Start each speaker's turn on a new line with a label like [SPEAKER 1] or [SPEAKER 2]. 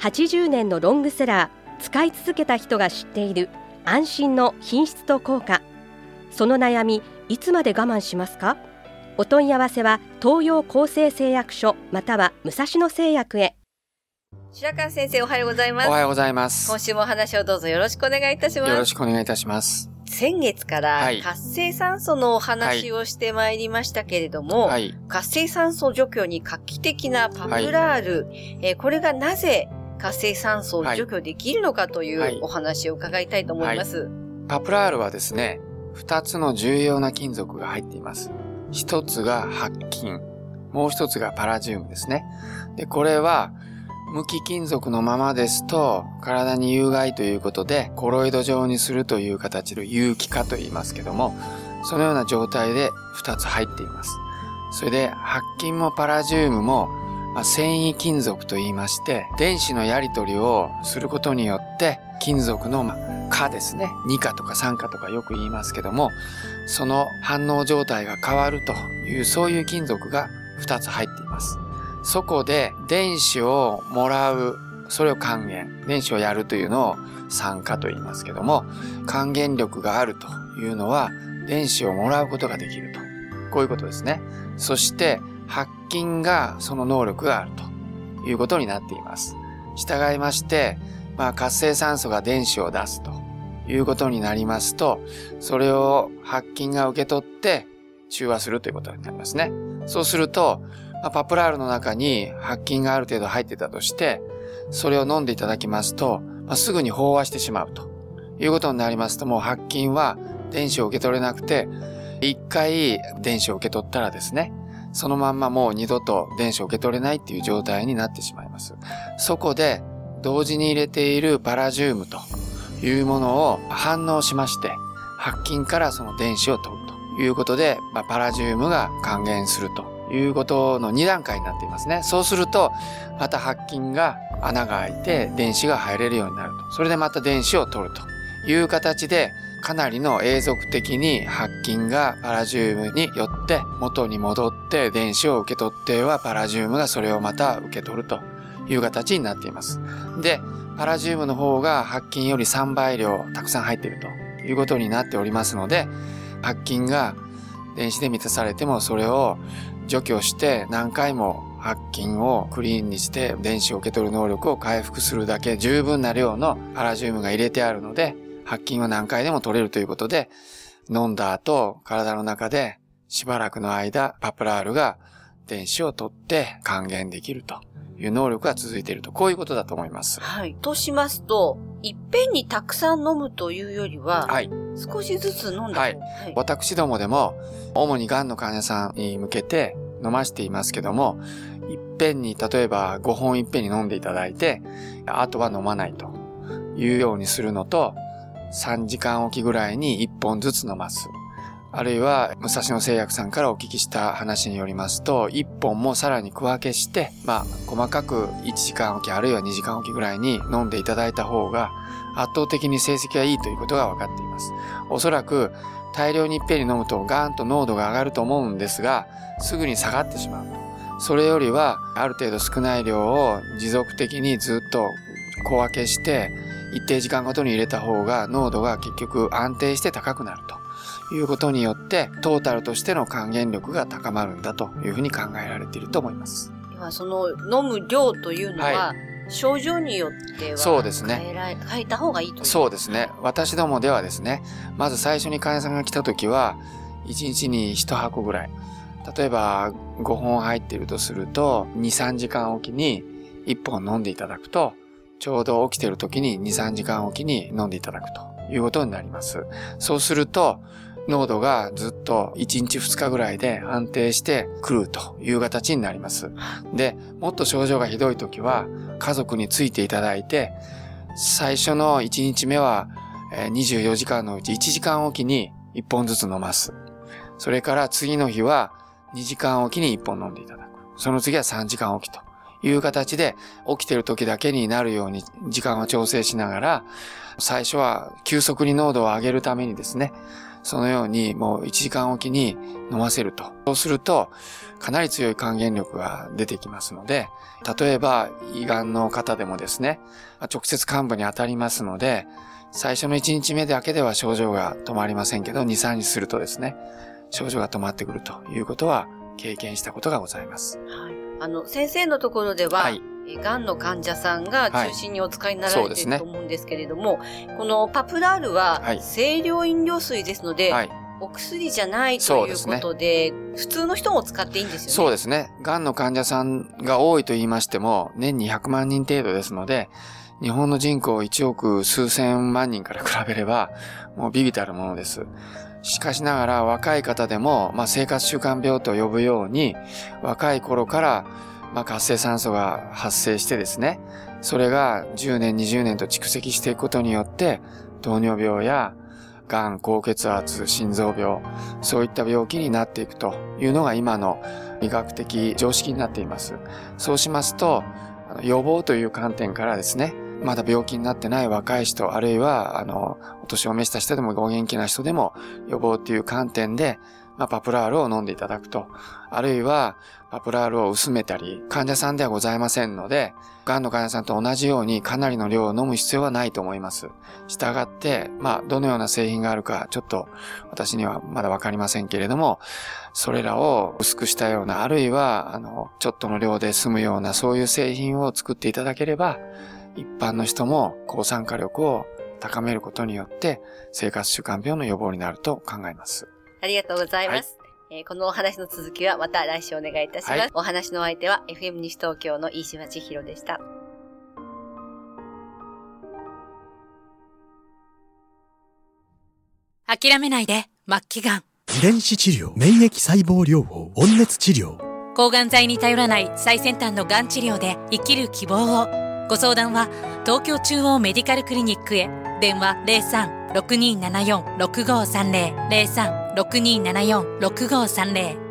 [SPEAKER 1] 80年のロングセラー使い続けた人が知っている安心の品質と効果。その悩みいつまで我慢しますか？お問い合わせは東洋厚生製薬所または武蔵野製薬へ。
[SPEAKER 2] 白川先生おはようございます。
[SPEAKER 3] おはようございます。
[SPEAKER 2] 今週もお話をどうぞよろしくお願いいたします。
[SPEAKER 3] よろしくお願いいたします。
[SPEAKER 2] 先月から
[SPEAKER 3] はい。
[SPEAKER 2] 活性酸素のお話をしてまいりましたけれども、
[SPEAKER 3] はい。
[SPEAKER 2] 活性酸素除去に画期的なパプラール、えーこれがなぜ活性酸素を除去できるのかとい
[SPEAKER 3] はいう
[SPEAKER 2] お話を伺いたいと思います。
[SPEAKER 3] パプラールはですね、二つの重要な金属が入っています。一つが白金、もう一つがパラジウムですね。で、これは、無機金属のままですと、体に有害ということで、コロイド状にするという形の有機化と言いますけども、そのような状態で二つ入っています。それで、白金もパラジウムも、まあ、繊維金属と言いまして、電子のやり取りをすることによって、金属の、まあ、化ですね。二化とか三化とかよく言いますけども、その反応状態が変わるという、そういう金属が2つ入っています。そこで電子をもらう、それを還元。電子をやるというのを酸化と言いますけども、還元力があるというのは、電子をもらうことができると。こういうことですね。そして、白金がその能力があるということになっています。従いまして、まあ、活性酸素が電子を出すということになりますと、それを白金が受け取って中和するということになりますね。そうすると、まあ、パプラールの中に白金がある程度入ってたとして、それを飲んでいただきますと、まあ、すぐに飽和してしまうということになりますと、もう白金は電子を受け取れなくて、一回電子を受け取ったらですね、そのまんまもう二度と電子を受け取れないっていう状態になってしまいます。そこで、同時に入れているパラジウムというものを反応しまして、白金からその電子を取るということで、まあ、パラジウムが還元するということの2段階になっていますね。そうすると、また白金が穴が開いて電子が入れるようになると。それでまた電子を取るという形で、かなりの永続的に白金がパラジウムによって元に戻って電子を受け取ってはパラジウムがそれをまた受け取るという形になっています。で、パラジウムの方が白金より3倍量たくさん入っているということになっておりますので、白金が電子で満たされてもそれを除去して何回も白金をクリーンにして電子を受け取る能力を回復するだけ十分な量のパラジウムが入れてあるので、白金は何回でも取れるということで、飲んだ後、体の中でしばらくの間、パプラールが電子を取って還元できるという能力が続いていると、こういうことだと思います。
[SPEAKER 2] はい。としますと、いっぺんにたくさん飲むというよりは、
[SPEAKER 3] はい。
[SPEAKER 2] 少しずつ飲んだ方が、
[SPEAKER 3] はい私どもでも、主に癌の患者さんに向けて飲ましていますけども、いっぺんに例えば5本いっぺんに飲んでいただいて、あとは飲まないというようにするのと、3時間おきぐらいに1本ずつ飲ます。あるいは、武蔵野製薬さんからお聞きした話によりますと、1本もさらに区分けして、まあ、細かく1時間おきあるいは2時間おきぐらいに飲んでいただいた方が、圧倒的に成績がいいということが分かっています。おそらく、大量にいっぺんに飲むとガーンと濃度が上がると思うんですが、すぐに下がってしまう。それよりは、ある程度少ない量を持続的にずっと小分けして、一定時間ごとに入れた方が濃度が結局安定して高くなるということによって、トータルとしての還元力が高まるんだというふうに考えられていると思います。
[SPEAKER 2] ではその飲む量というのは、
[SPEAKER 3] は
[SPEAKER 2] 症状によっては
[SPEAKER 3] そうですね
[SPEAKER 2] 変えた方がいいと
[SPEAKER 3] そうですね。私どもではですね、まず最初に患者さんが来た時は、1日に1箱ぐらい。例えば5本入っているとすると、2、3時間おきに1本飲んでいただくと、ちょうど起きている時に2、3時間おきに飲んでいただくということになります。そうすると、濃度がずっと1日2日ぐらいで安定してくるという形になります。で、もっと症状がひどい時は家族についていただいて、最初の1日目は24時間のうち1時間おきに1本ずつ飲ます。それから次の日は2時間おきに1本飲んでいただく。その次は3時間おきという形で起きてる時だけになるように時間を調整しながら、最初は急速に濃度を上げるためにですね、そのようにもう1時間おきに飲ませると。そうすると、かなり強い還元力が出てきますので、例えば胃がんの方でもですね、直接幹部に当たりますので、最初の1日目だけでは症状が止まりませんけど、2、3日するとですね、症状が止まってくるということは経験したことがございます。
[SPEAKER 2] はい。あの、先生のところでは、はい、がんの患者さんが中心にお使いになられていると思うんですけれども、はいね、このパプラールは清涼飲料水ですので、はい、お薬じゃないということで、でね、普通の人も使っていいんですよね。
[SPEAKER 3] そうですね。がんの患者さんが多いと言いましても、年に100万人程度ですので、日本の人口1億数千万人から比べれば、もうビビたるものです。しかしながら若い方でも、まあ、生活習慣病と呼ぶように、若い頃からまあ、活性酸素が発生してですね、それが10年、20年と蓄積していくことによって、糖尿病や、がん、高血圧、心臓病、そういった病気になっていくというのが今の医学的常識になっています。そうしますと、予防という観点からですね、まだ病気になってない若い人、あるいは、あの、お年を召した人でもご元気な人でも予防という観点で、まあ、パプラールを飲んでいただくと。あるいは、パプラールを薄めたり、患者さんではございませんので、癌の患者さんと同じようにかなりの量を飲む必要はないと思います。したがって、まあ、どのような製品があるか、ちょっと私にはまだわかりませんけれども、それらを薄くしたような、あるいは、あの、ちょっとの量で済むような、そういう製品を作っていただければ、一般の人も抗酸化力を高めることによって、生活習慣病の予防になると考えます。
[SPEAKER 2] ありがとうございます。はい、えー、このお話の続きはまた来週お願いいたします。はい、お話の相手は FM 西東京の飯島千尋でした。
[SPEAKER 4] 諦めないで、末期がん。
[SPEAKER 5] 遺伝子治療、免疫細胞療法、温熱治療。
[SPEAKER 4] 抗がん剤に頼らない最先端のがん治療で生きる希望を。ご相談は東京中央メディカルクリニックへ。電話03-6274-6530。03-6274-6530